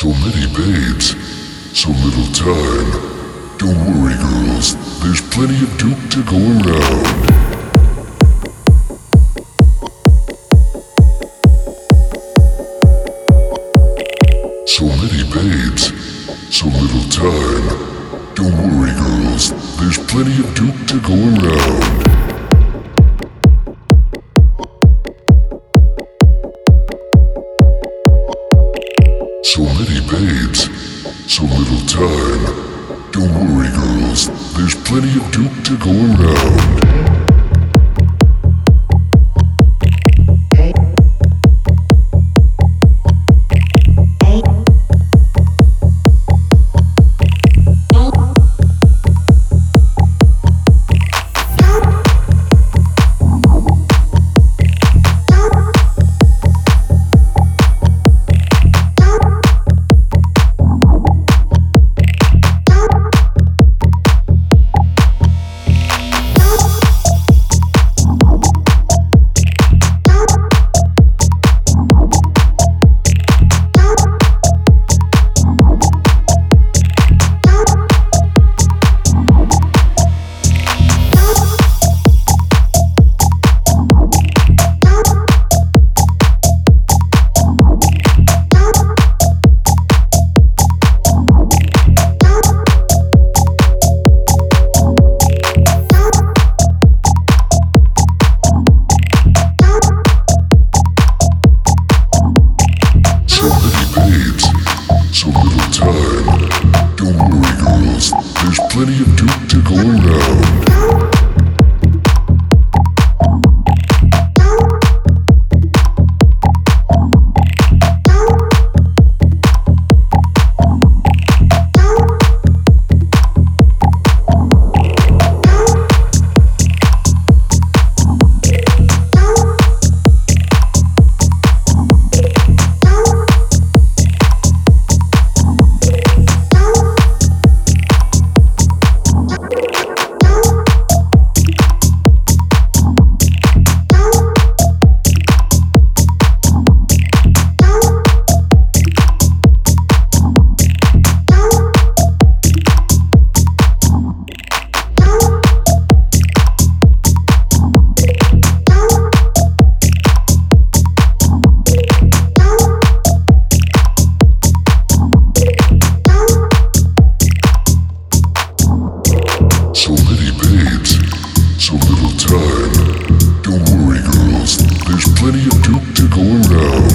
So many babes, so little time. Don't worry, girls, there's plenty of Duke to go around. So many babes, so little time. Don't worry, girls, there's plenty of Duke to go around. So many babes, so little time. Don't worry, girls, there's plenty of Duke to go around. Duke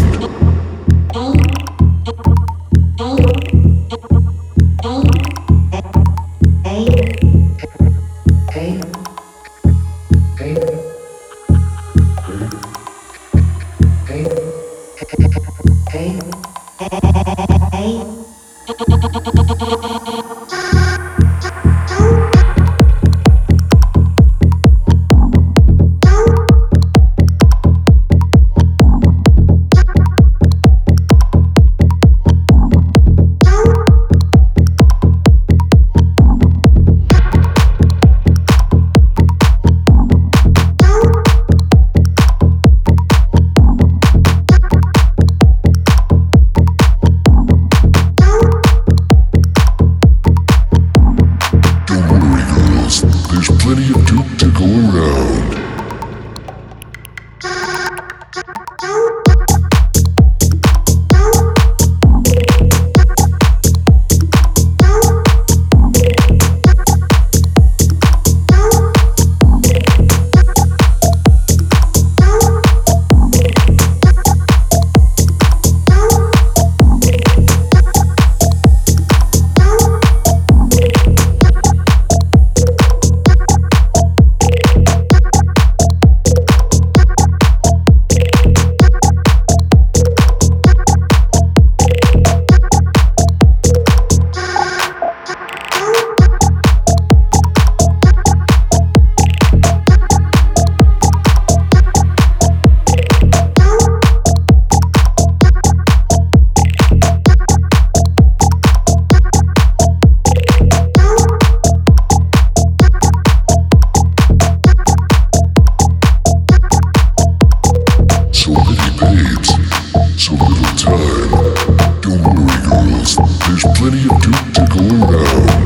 city of Duke to glue down.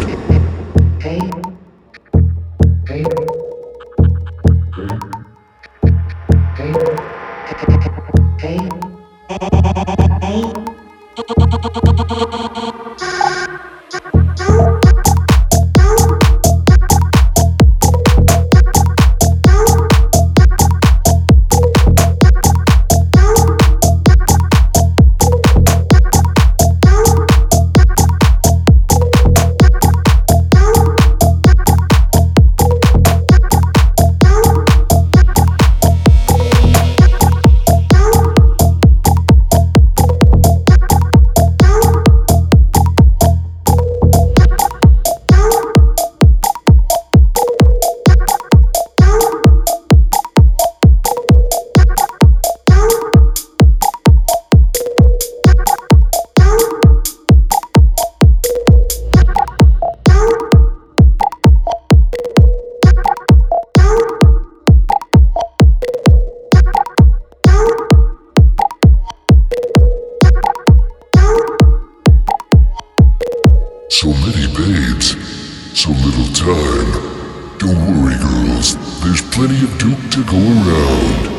So little time. Don't worry, girls, there's plenty of Duke to go around.